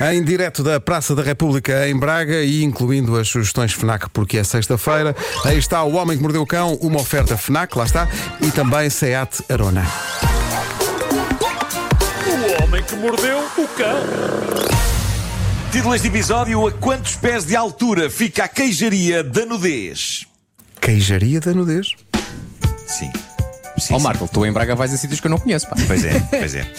Em direto da Praça da República em Braga e incluindo as sugestões FNAC, porque é sexta-feira. Aí está o Homem que Mordeu o Cão, uma oferta FNAC, lá está, e também SEAT Arona. O homem que mordeu o cão. Título deste episódio: A quantos pés de altura fica a queijaria da nudez? Queijaria da nudez. Sim. Sim, Ó sim. Marco, tu em Braga vais a sítios que eu não conheço, pá. Pois é, pois é.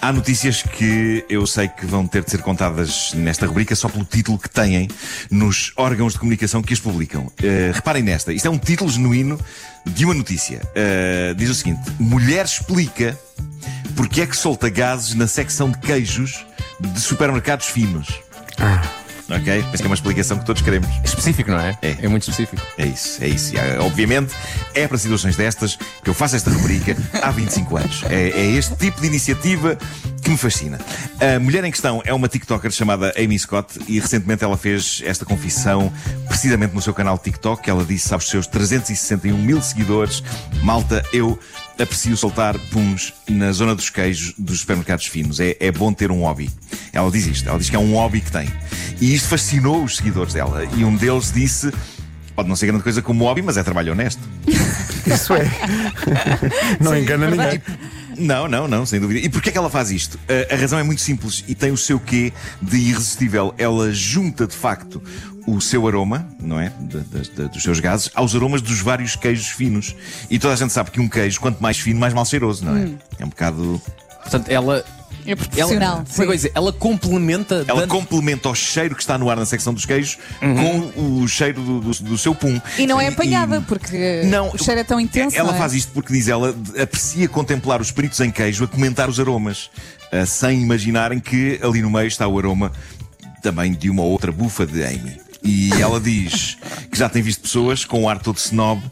Há notícias que eu sei que vão ter de ser contadas nesta rubrica só pelo título que têm nos órgãos de comunicação que as publicam. Eh, reparem nesta, isto é um título genuíno de uma notícia. Eh, diz o seguinte: Mulher explica porque é que solta gases na secção de queijos de supermercados finos. Ok? Penso que é uma explicação que todos queremos. Específico, não é? É. muito específico. É isso, é isso. E, obviamente, é para situações destas que eu faço esta rubrica há 25 anos. É, é este tipo de iniciativa que me fascina. A mulher em questão é uma TikToker chamada Amy Scott e recentemente ela fez esta confissão precisamente no seu canal TikTok. Ela disse aos seus 361 mil seguidores: Malta, eu aprecio soltar puns na zona dos queijos dos supermercados finos. É, é bom ter um hobby. Ela diz isto, ela diz que é um hobby que tem. E isto fascinou os seguidores dela. E um deles disse. Pode não ser grande coisa como hobby, mas é trabalho honesto. Isso é. Não engana ninguém. Não, não, não, sem dúvida. E porquê é que ela faz isto? A, a razão é muito simples e tem o seu quê de irresistível. Ela junta, de facto, o seu aroma, não é? De- de- de- dos seus gases, aos aromas dos vários queijos finos. E toda a gente sabe que um queijo, quanto mais fino, mais mal cheiroso, não é? É um bocado. Portanto, ela. É proporcional. Ela, é dizer? ela complementa. Ela dando- complementa o cheiro que está no ar na secção dos queijos com o cheiro do, do- do seu pum. E não é E- apanhada, porque Não, o cheiro é tão intenso. Ela é? faz isto porque diz ela aprecia contemplar os peritos em queijo a comentar os aromas, ah, sem imaginarem que ali no meio está o aroma também de uma outra bufa de Amy. E ela diz que já tem visto pessoas com um ar todo snob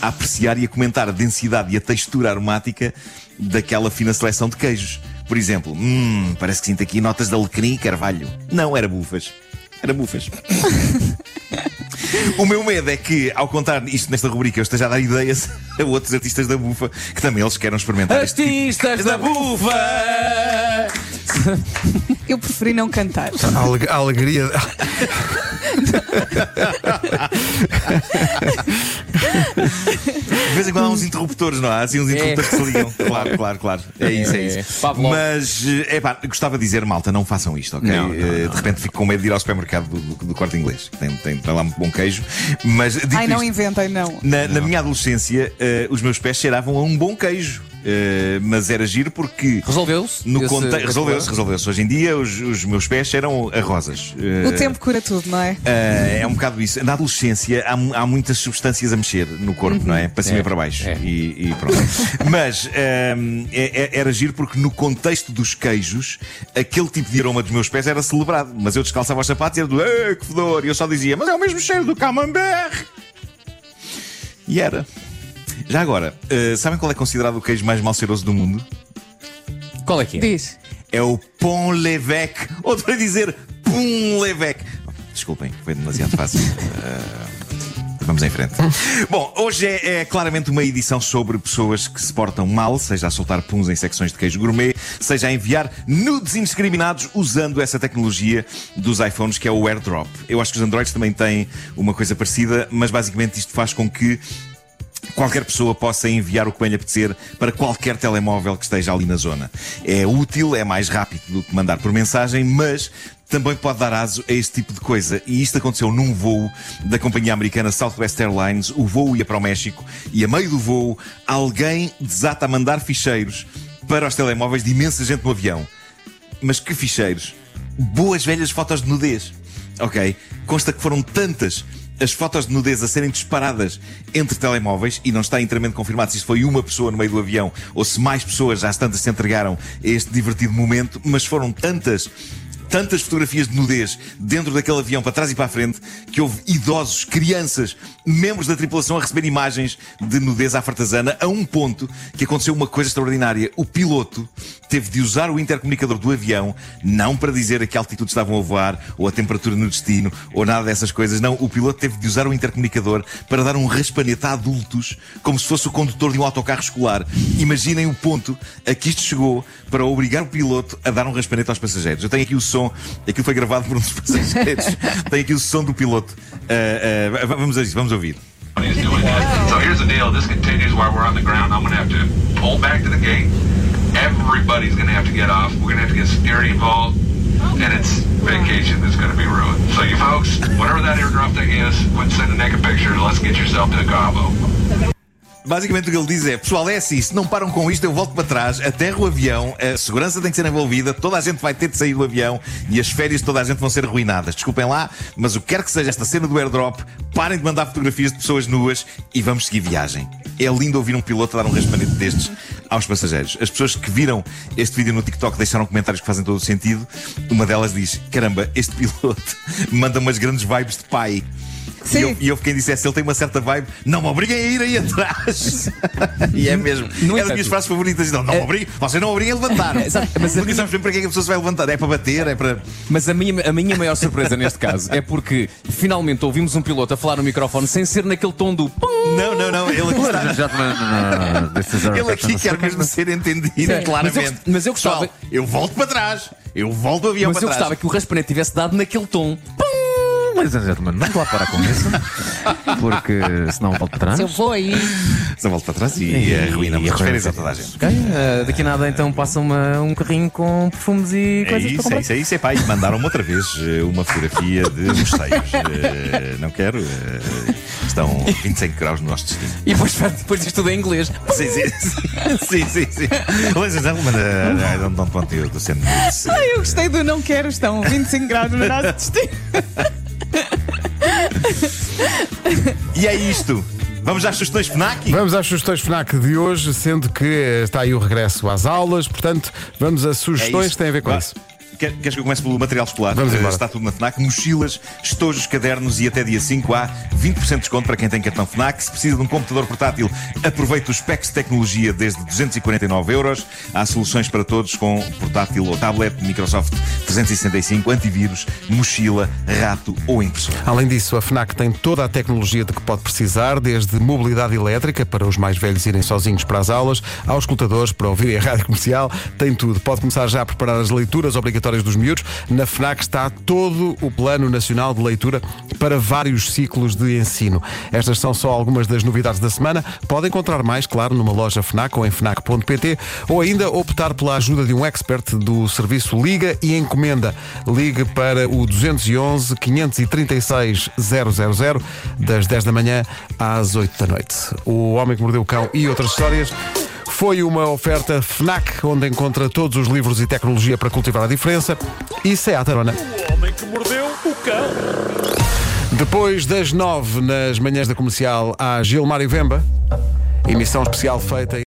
a apreciar e a comentar a densidade e a textura aromática daquela fina seleção de queijos. Por exemplo, hum, parece que sinto aqui notas de alecrim e carvalho. Não, era bufas. Era bufas. O meu medo é que, ao contar isto nesta rubrica, eu esteja a dar ideias a outros artistas da bufa que também eles queiram experimentar tipo. Artistas da bufa! Eu preferi não cantar. A alegria. De vez em quando há uns interruptores, não há? Assim, uns interruptores que se ligam. Claro, claro, claro. É isso, é É, isso. Pavlov. Mas, é pá, gostava de dizer, malta, não façam isto, ok? Não, não, Eh, De repente fico com medo de ir ao supermercado do, do, do corte inglês. Tem, tem, tem lá muito bom queijo. Mas, Ai, não isto, inventem, não. Na, na minha adolescência, eh, os meus pés cheiravam a um bom queijo. Eh, mas era giro porque. Resolveu-se? No conte... esse Resolveu-se. Hoje em dia, os, os meus pés cheiram a rosas. Eh, O tempo cura tudo, não é? eh, é um bocado isso. Na adolescência há, há muitas substâncias a mexer no corpo, não é? Para cima É, e para baixo. é. E, e pronto. Mas é- é- era giro porque no contexto dos queijos, aquele tipo de aroma dos meus pés era celebrado. Mas eu descalçava os sapatos e era do que fedor! E eu só dizia, mas é o mesmo cheiro do camembert! E era. Já agora, eh, sabem qual é considerado o queijo mais mal cheiroso do mundo? Qual é que é? Diz. É o Pont l'Évêque. Ou para dizer Pont l'Évêque. Desculpem, foi demasiado fácil. Ah, Vamos em frente. Bom, hoje é, é claramente uma edição sobre pessoas que se portam mal, seja a soltar puns em secções de queijo gourmet, seja a enviar nudes indiscriminados usando essa tecnologia dos iPhones que é o AirDrop. Eu acho que os Androids também têm uma coisa parecida, mas basicamente isto faz com que qualquer pessoa possa enviar o que bem lhe apetecer para qualquer telemóvel que esteja ali na zona. É útil, é mais rápido do que mandar por mensagem, mas também pode dar aso a este tipo de coisa. E isto aconteceu num voo da companhia americana Southwest Airlines. O voo ia para o México e, a meio do voo, alguém desata a mandar ficheiros para os telemóveis de imensa gente no avião. Mas que ficheiros? Boas velhas fotos de nudez. Ok? Consta que foram tantas as fotos de nudez a serem disparadas entre telemóveis e não está inteiramente confirmado se isto foi uma pessoa no meio do avião ou se mais pessoas já tantas se entregaram a este divertido momento, mas foram tantas tantas fotografias de nudez dentro daquele avião para trás e para a frente que houve idosos, crianças, membros da tripulação a receber imagens de nudez à fartazana a um ponto que aconteceu uma coisa extraordinária. O piloto teve de usar o intercomunicador do avião, não para dizer a que altitude estavam a voar, ou a temperatura no destino, ou nada dessas coisas. Não, o piloto teve de usar o intercomunicador para dar um raspanete a adultos, como se fosse o condutor de um autocarro escolar. Imaginem o ponto a que isto chegou para obrigar o piloto a dar um raspanete aos passageiros. Eu tenho aqui o som, aquilo foi gravado por um dos passageiros. tenho aqui o som do piloto. Ah, ah, vamos a isso, vamos ouvir. So here's the deal. This continues while we're on the ground. I'm going have to pull back to the gate. Everybody's going to have to get off. We're going to have to get security involved. And it's vacation that's going to be ruined. So you folks, whatever that airdrop thing is, quit sending naked pictures. Let's get yourself to the Cabo. Basicamente o que ele diz é: pessoal, é assim, se não param com isto, eu volto para trás, aterro o avião, a segurança tem que ser envolvida, toda a gente vai ter de sair do avião e as férias de toda a gente vão ser arruinadas. Desculpem lá, mas o que quer que seja esta cena do airdrop, parem de mandar fotografias de pessoas nuas e vamos seguir viagem. É lindo ouvir um piloto dar um raspanete destes aos passageiros. As pessoas que viram este vídeo no TikTok deixaram comentários que fazem todo o sentido. Uma delas diz: caramba, este piloto manda umas grandes vibes de pai. E eu, Sim. e houve quem dissesse, ele tem uma certa vibe, não me obriguem a ir aí atrás. e é mesmo. No é das entanto- minhas frases favoritas. Não, não me obriguem, vocês não me obriguem a levantar. Exato, mas a Porque minha- sabes bem para que é que a pessoa se vai levantar? É para bater, é para. Mas a minha, a minha maior surpresa neste caso é porque finalmente ouvimos um piloto a falar no microfone sem ser naquele tom do. Não, não, não. Ele aqui está. Uh, Ele aqui quer mesmo ser entendido Sim, claramente. mas eu- mas eu gostava- Pessoal, eu volto para trás. Eu volto o avião Mas eu para gostava trás. que o raspanete tivesse dado naquele tom. Pum! Ladies and gentlemen, vamos lá parar com isso. Porque senão volto para trás. Eu vou aí. Só volto para trás e, arruinamos as férias a toda a gente. Ok, eh, daqui a nada então passa uma, um carrinho com perfumes e É coisas para isso, comprar. é isso, é isso, é pá. E mandaram-me outra vez eh, uma fotografia de mosteiros. Eh, não quero. eh, estão 25 graus no nosso destino. E depois, depois diz tudo em inglês. Sim, sim, sim. sim, sim. Ladies and gentlemen, uh, I don't, don't want you to send me this. Ai, eu gostei do não quero. Estão 25 graus no nosso destino. E é isto. Vamos às sugestões FNAC? Vamos às sugestões FNAC de hoje, sendo que está aí o regresso às aulas, portanto, vamos a É sugestões isso. que têm a ver com Vá. isso. Quer- Queres que eu comece pelo material escolar? Vamos embora. Está tudo na FNAC. Mochilas, estojos, cadernos e até dia 5 há 20% de desconto para quem tem cartão FNAC. Se precisa de um computador portátil, aproveite os packs de tecnologia desde 249 euros. Há soluções para todos com portátil ou tablet, Microsoft 365, antivírus, mochila, rato ou impressora. Além disso, a FNAC tem toda a tecnologia de que pode precisar, desde mobilidade elétrica para os mais velhos irem sozinhos para as aulas, aos escutadores para ouvirem a rádio comercial, tem tudo. Pode começar já a preparar as leituras obrigatórias dos miúdos. Na FNAC está todo o Plano Nacional de Leitura para vários ciclos de ensino. Estas são só algumas das novidades da semana. Pode encontrar mais, claro, numa loja FNAC ou em FNAC.pt ou ainda optar pela ajuda de um expert do serviço Liga e Encomenda. Ligue para o 211 536 000 das 10 da manhã às 8 da noite. O Homem que Mordeu o Cão e outras histórias foi uma oferta FNAC, onde encontra todos os livros e tecnologia para cultivar a diferença e Seat Arona. O homem que mordeu o cão. Depois das 9 nas manhãs da comercial, há Gilmar e Vemba, emissão especial feita.